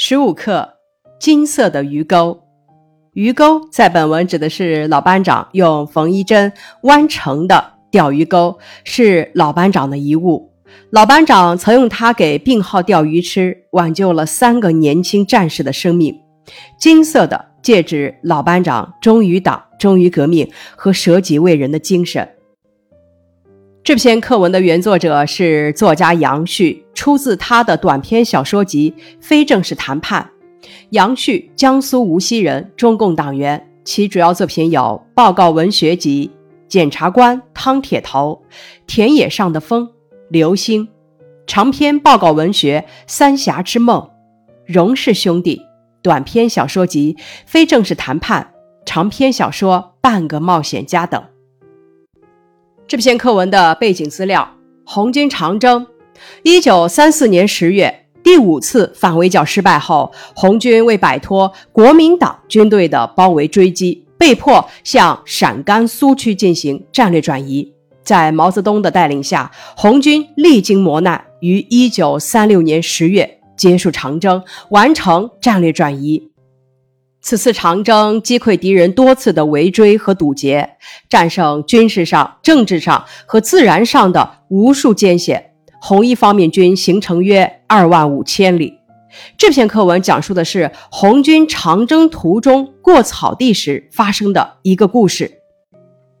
十五课：金色的鱼钩。鱼钩在本文指的是老班长用缝衣针弯成的钓鱼钩，是老班长的遗物。老班长曾用它给病号钓鱼吃，挽救了三个年轻战士的生命。金色的，戒指老班长忠于党、忠于革命和舍己为人的精神。这篇课文的原作者是作家杨旭，出自他的短篇小说集《非正式谈判》。杨旭，江苏无锡人，中共党员。其主要作品有《报告文学集》《检察官汤铁头》《田野上的风》《流星》长篇报告文学《三峡之梦》《荣氏兄弟》短篇小说集《非正式谈判》长篇小说《半个冒险家》等。这篇课文的背景资料：红军长征。一九三四年十月，第五次反围剿失败后，红军为摆脱国民党军队的包围追击，被迫向陕甘苏区进行战略转移。在毛泽东的带领下，红军历经磨难，于一九三六年十月结束长征，完成战略转移。此次长征击溃敌人多次的围追和堵截，战胜军事上、政治上和自然上的无数艰险。红一方面军行程约二万五千里。这篇课文讲述的是红军长征途中过草地时发生的一个故事。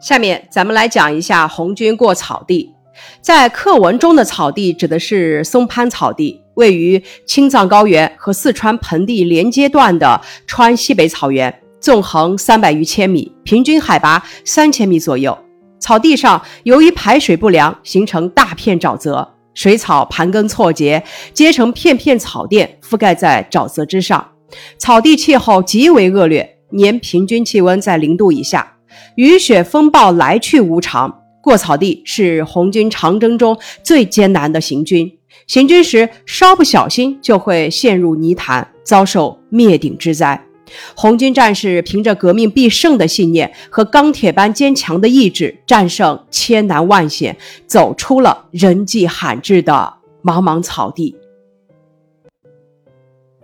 下面咱们来讲一下红军过草地。在课文中的草地指的是松潘草地。位于青藏高原和四川盆地连接段的川西北草原，纵横三百余千米，平均海拔三千米左右。草地上由于排水不良，形成大片沼泽，水草盘根错节，结成片片草甸，覆盖在沼泽之上。草地气候极为恶劣，年平均气温在零度以下，雨雪风暴来去无常。过草地是红军长征中最艰难的行军。行军时稍不小心就会陷入泥潭，遭受灭顶之灾。红军战士凭着革命必胜的信念和钢铁般坚强的意志，战胜千难万险，走出了人迹罕至的茫茫草地。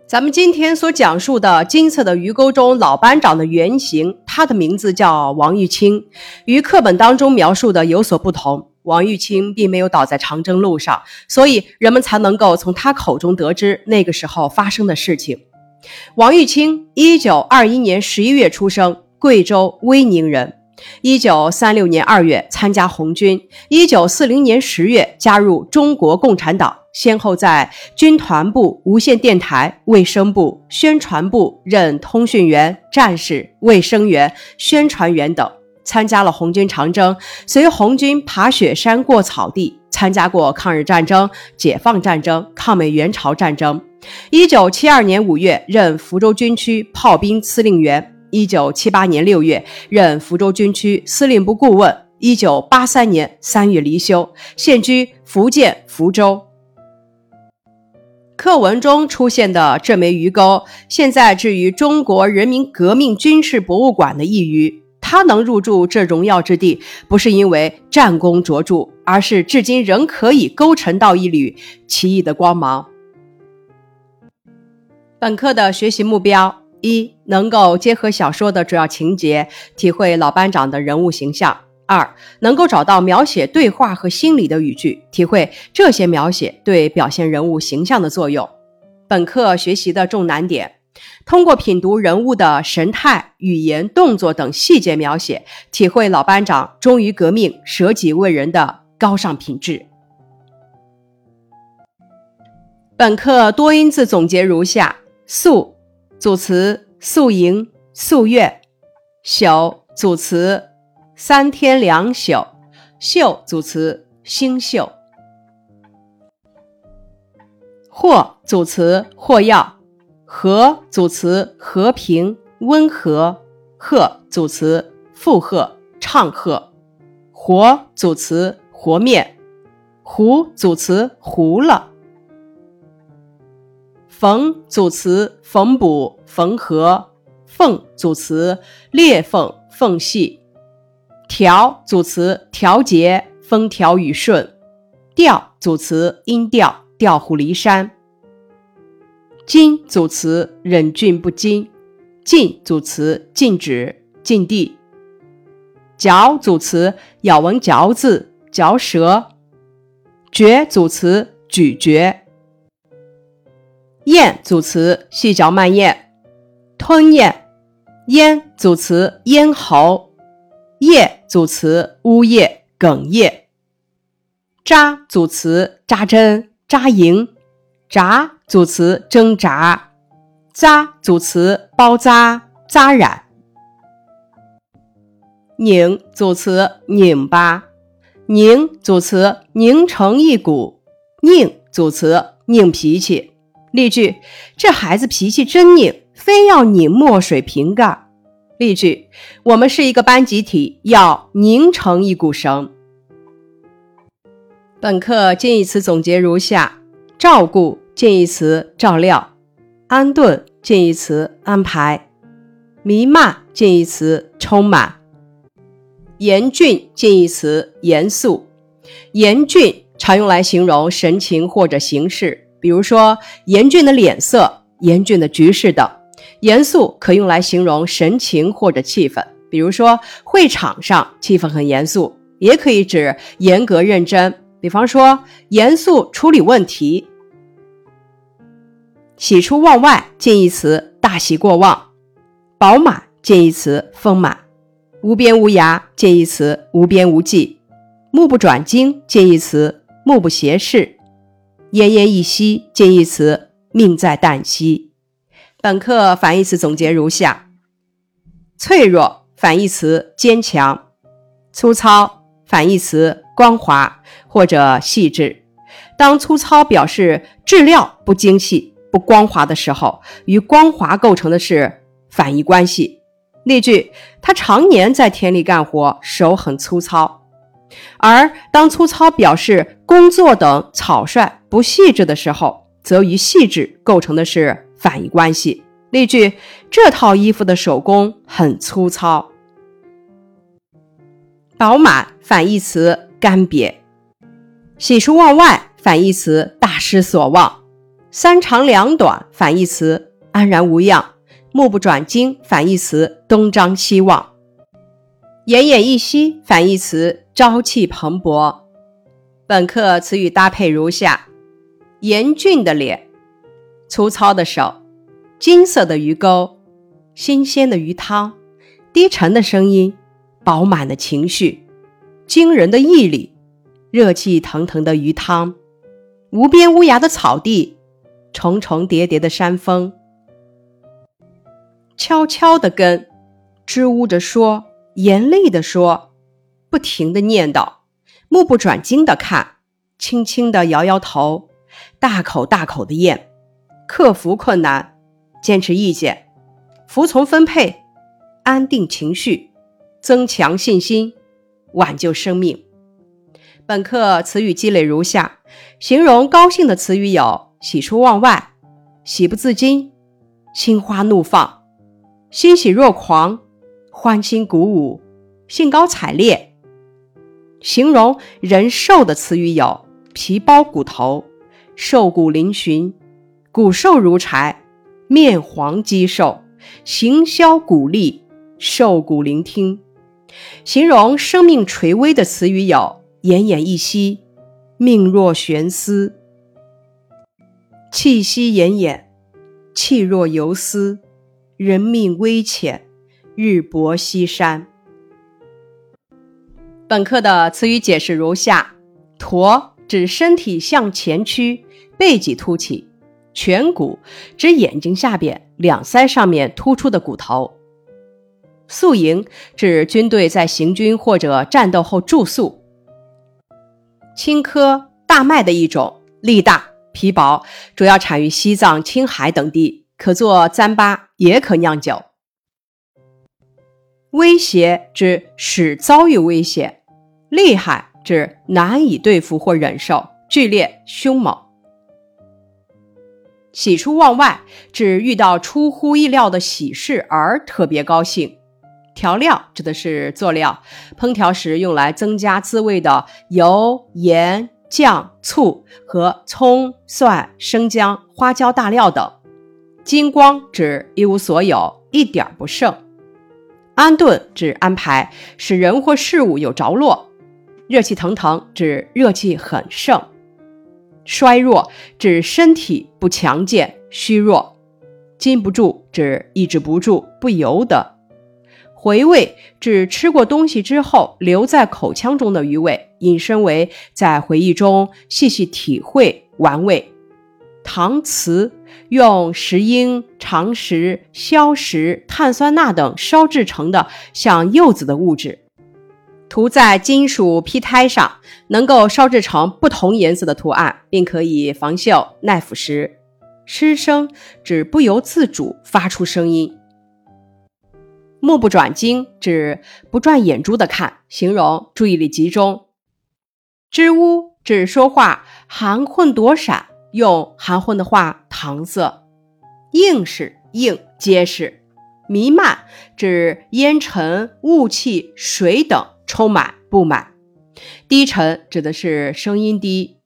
咱们今天所讲述的金色的鱼钩中老班长的原型，他的名字叫王玉清，与课本当中描述的有所不同。王玉清并没有倒在长征路上，所以人们才能够从他口中得知那个时候发生的事情。王玉清，一九二一年十一月出生，贵州威宁人。一九三六年二月参加红军，一九四零年十月加入中国共产党，先后在军团部、无线电台、卫生部、宣传部任通讯员、战士、卫生员、宣传员等。参加了红军长征，随红军爬雪山、过草地，参加过抗日战争、解放战争、抗美援朝战争。一九七二年五月任福州军区炮兵司令员，一九七八年六月任福州军区司令部顾问，一九八三年三月离休，现居福建福州。课文中出现的这枚鱼钩，现在置于中国人民革命军事博物馆的一隅。他能入住这荣耀之地，不是因为战功卓著，而是至今仍可以勾陈到一缕奇异的光芒。本课的学习目标：一、能够结合小说的主要情节，体会老班长的人物形象；二、能够找到描写对话和心理的语句，体会这些描写对表现人物形象的作用。本课学习的重难点。通过品读人物的神态、语言、动作等细节描写，体会老班长忠于革命、舍己为人的高尚品质。本课多音字总结如下：宿组词宿营、夙愿；宿组词三天两宿；秀组词星宿；或组词或要。和组词和平温和，和组词附和唱和，和组词和面，糊组词糊了，缝组词缝补缝合，缝组词裂缝缝隙，调组词调节风调雨顺，调组词音调调虎离山。禁组词忍俊不禁，禁组词禁止、禁地。嚼组词咬文嚼字、嚼舌。嚼组词咀嚼。咽组词细嚼慢咽、吞咽。咽组词咽喉。咽组词呜咽、哽咽。扎组词扎针、扎营。扎组词挣扎。扎组词包扎、扎染。拧组词拧巴。拧组词拧成一股。拧组词拧脾气。例句：这孩子脾气真拧，非要拧墨水瓶盖。例句：我们是一个班集体，要拧成一股绳。本课近义词总结如下：照顾近义词照料，安顿近义词安排，弥漫近义词充满，严峻近义词严肃。严峻常用来形容神情或者形式，比如说严峻的脸色、严峻的局势等。严肃可用来形容神情或者气氛，比如说会场上气氛很严肃，也可以指严格认真。比方说，严肃处理问题。喜出望外近义词大喜过望，饱满近义词丰满，无边无涯近义词无边无际，目不转睛近义词目不斜视，奄奄一息近义词命在旦夕。本课反义词总结如下：脆弱反义词坚强，粗糙反义词。光滑或者细致，当粗糙表示质料不精细、不光滑的时候，与光滑构成的是反义关系。例句：他常年在田里干活，手很粗糙。而当粗糙表示工作等草率、不细致的时候，则与细致构成的是反义关系。例句：这套衣服的手工很粗糙。饱满反义词。干瘪，喜出望外反义词大失所望，三长两短反义词安然无恙，目不转睛反义词东张西望，奄奄一息反义词朝气蓬勃。本课词语搭配如下：严峻的脸，粗糙的手，金色的鱼钩，新鲜的鱼汤，低沉的声音，饱满的情绪。惊人的毅力，热气腾腾的鱼汤，无边无涯的草地，重重叠叠的山峰，悄悄的跟，支吾着说，严厉的说，不停的念叨，目不转睛的看，轻轻的摇摇头，大口大口的咽，克服困难，坚持意见，服从分配，安定情绪，增强信心。挽救生命。本课词语积累如下：形容高兴的词语有喜出望外、喜不自禁、心花怒放、欣喜若狂、欢欣鼓舞、兴高采烈。形容人瘦的词语有皮包骨头、瘦骨嶙峋、骨瘦如柴、面黄肌瘦、形销骨立、瘦骨伶仃。形容生命垂危的词语有奄奄一息、命若悬丝、气息奄奄、气若游丝、人命危浅、日薄西山。本课的词语解释如下：驼指身体向前屈，背脊凸起；颧骨指眼睛下边两腮上面突出的骨头。宿营指军队在行军或者战斗后住宿。青稞大麦的一种，粒大皮薄，主要产于西藏、青海等地，可做糌粑，也可酿酒。威胁指使遭遇威胁，厉害指难以对付或忍受，剧烈凶猛。喜出望外指遇到出乎意料的喜事而特别高兴。调料指的是佐料，烹调时用来增加滋味的油、盐、酱、醋和葱、蒜、生姜、花椒、大料等。金光指一无所有，一点不剩。安顿指安排，使人或事物有着落。热气腾腾指热气很盛。衰弱指身体不强健、虚弱。禁不住指抑制不住、不由得。回味指吃过东西之后留在口腔中的余味，引申为在回忆中细细体会玩味。搪瓷用石英、长石、硝石、碳酸钠等烧制成的像柚子的物质，涂在金属坯胎上，能够烧制成不同颜色的图案，并可以防锈、耐腐蚀。失声指不由自主发出声音。目不转睛指不转眼珠的看，形容注意力集中。支吾指说话含混躲闪。用含混的话搪塞，硬是硬结实，弥漫指烟尘、雾气、水等充满布满，低沉指的是声音低，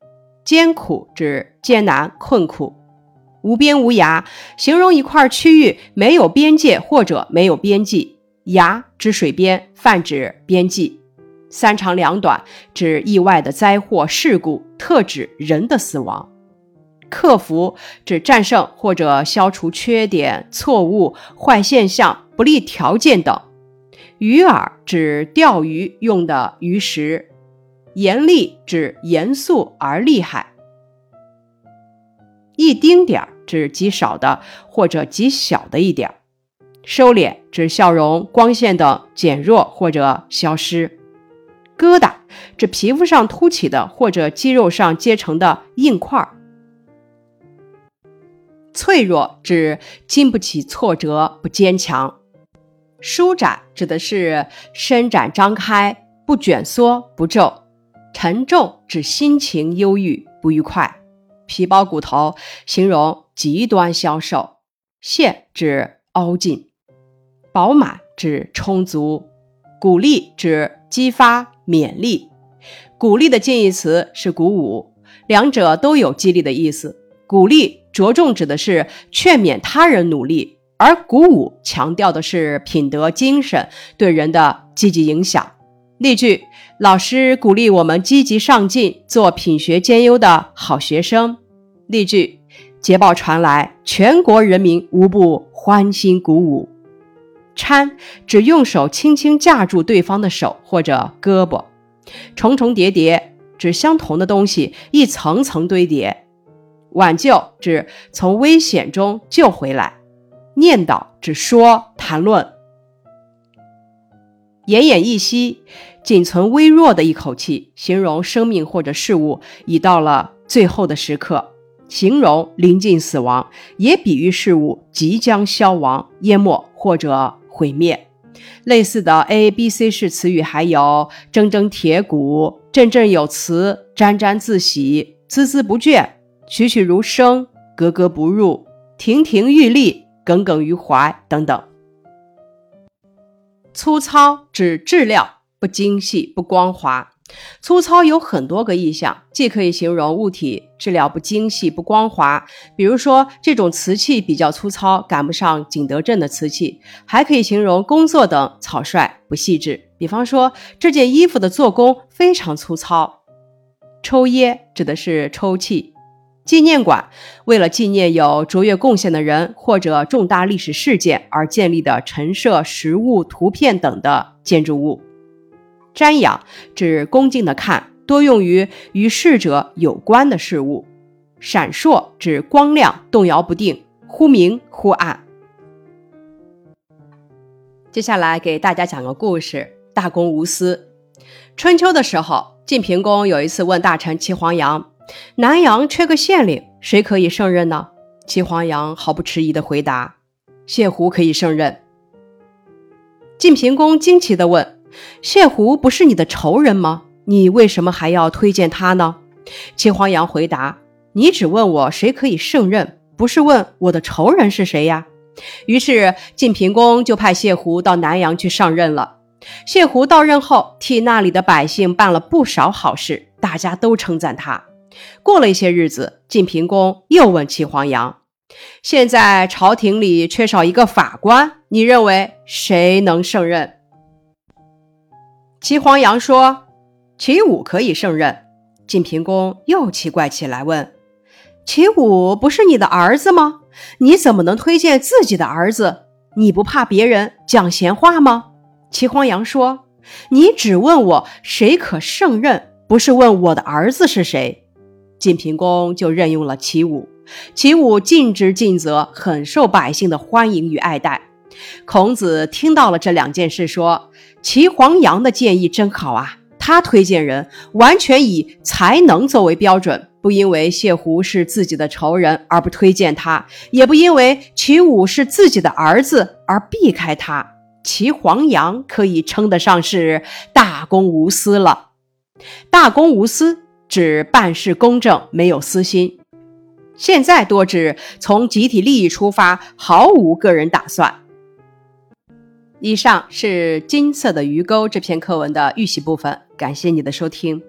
艰苦指艰难困苦，无边无涯形容一块区域没有边界或者没有边际，崖指水边，泛指边际，三长两短指意外的灾祸事故，特指人的死亡。克服指战胜或者消除缺点、错误、坏现象、不利条件等。鱼饵指钓鱼用的鱼食。严厉指严肃而厉害。一丁点儿指极少的或者极小的一点儿。收敛指笑容、光线等减弱或者消失。疙瘩指皮肤上凸起的或者肌肉上结成的硬块儿。脆弱指经不起挫折，不坚强；舒展指的是伸展张开，不卷缩，不皱；沉重指心情忧郁，不愉快；皮包骨头形容极端消瘦；陷指凹进；饱满指充足；鼓励指激发勉励；鼓励的近义词是鼓舞，两者都有激励的意思。鼓励。着重指的是劝勉他人努力，而鼓舞强调的是品德精神对人的积极影响。例句：老师鼓励我们积极上进，做品学兼优的好学生。例句：捷报传来，全国人民无不欢欣鼓舞。搀指用手轻轻架住对方的手或者胳膊。重重叠叠指相同的东西一层层堆叠。挽救指从危险中救回来，念叨指说谈论，奄奄一息，仅存微弱的一口气，形容生命或者事物已到了最后的时刻，形容临近死亡，也比喻事物即将消亡、淹没或者毁灭。类似的 A、B、C 式词语还有铮铮铁骨、振振有词、沾沾自喜、孜孜不倦。栩栩如生，格格不入，亭亭玉立，耿耿于怀等等。粗糙指质料不精细、不光滑。粗糙有很多个意象，既可以形容物体质料不精细、不光滑，比如说这种瓷器比较粗糙，赶不上景德镇的瓷器；还可以形容工作等草率、不细致，比方说这件衣服的做工非常粗糙。抽噎指的是抽泣。纪念馆为了纪念有卓越贡献的人或者重大历史事件而建立的陈设实物、图片等的建筑物。瞻仰指恭敬的看，多用于与逝者有关的事物。闪烁指光亮动摇不定，忽明忽暗。接下来给大家讲个故事：大公无私。春秋的时候，晋平公有一次问大臣齐黄羊。南阳缺个县令，谁可以胜任呢？齐黄羊毫不迟疑地回答：“谢胡可以胜任。”晋平公惊奇地问：“谢胡不是你的仇人吗？你为什么还要推荐他呢？”齐黄羊回答：“你只问我谁可以胜任，不是问我的仇人是谁呀？”于是晋平公就派谢胡到南阳去上任了。谢胡到任后，替那里的百姓办了不少好事，大家都称赞他。过了一些日子，晋平公又问齐黄羊：“现在朝廷里缺少一个法官，你认为谁能胜任？”齐黄羊说：“齐武可以胜任。”晋平公又奇怪起来，问：“齐武不是你的儿子吗？你怎么能推荐自己的儿子？你不怕别人讲闲话吗？”齐黄羊说：“你只问我谁可胜任，不是问我的儿子是谁。”晋平公就任用了齐武。齐武尽职尽责，很受百姓的欢迎与爱戴。孔子听到了这两件事，说：“齐黄羊的建议真好啊！他推荐人完全以才能作为标准，不因为谢胡是自己的仇人而不推荐他，也不因为齐武是自己的儿子而避开他。齐黄羊可以称得上是大公无私了。大公无私指办事公正，没有私心。现在多指从集体利益出发，毫无个人打算。”以上是《金色的鱼钩》这篇课文的预习部分，感谢你的收听。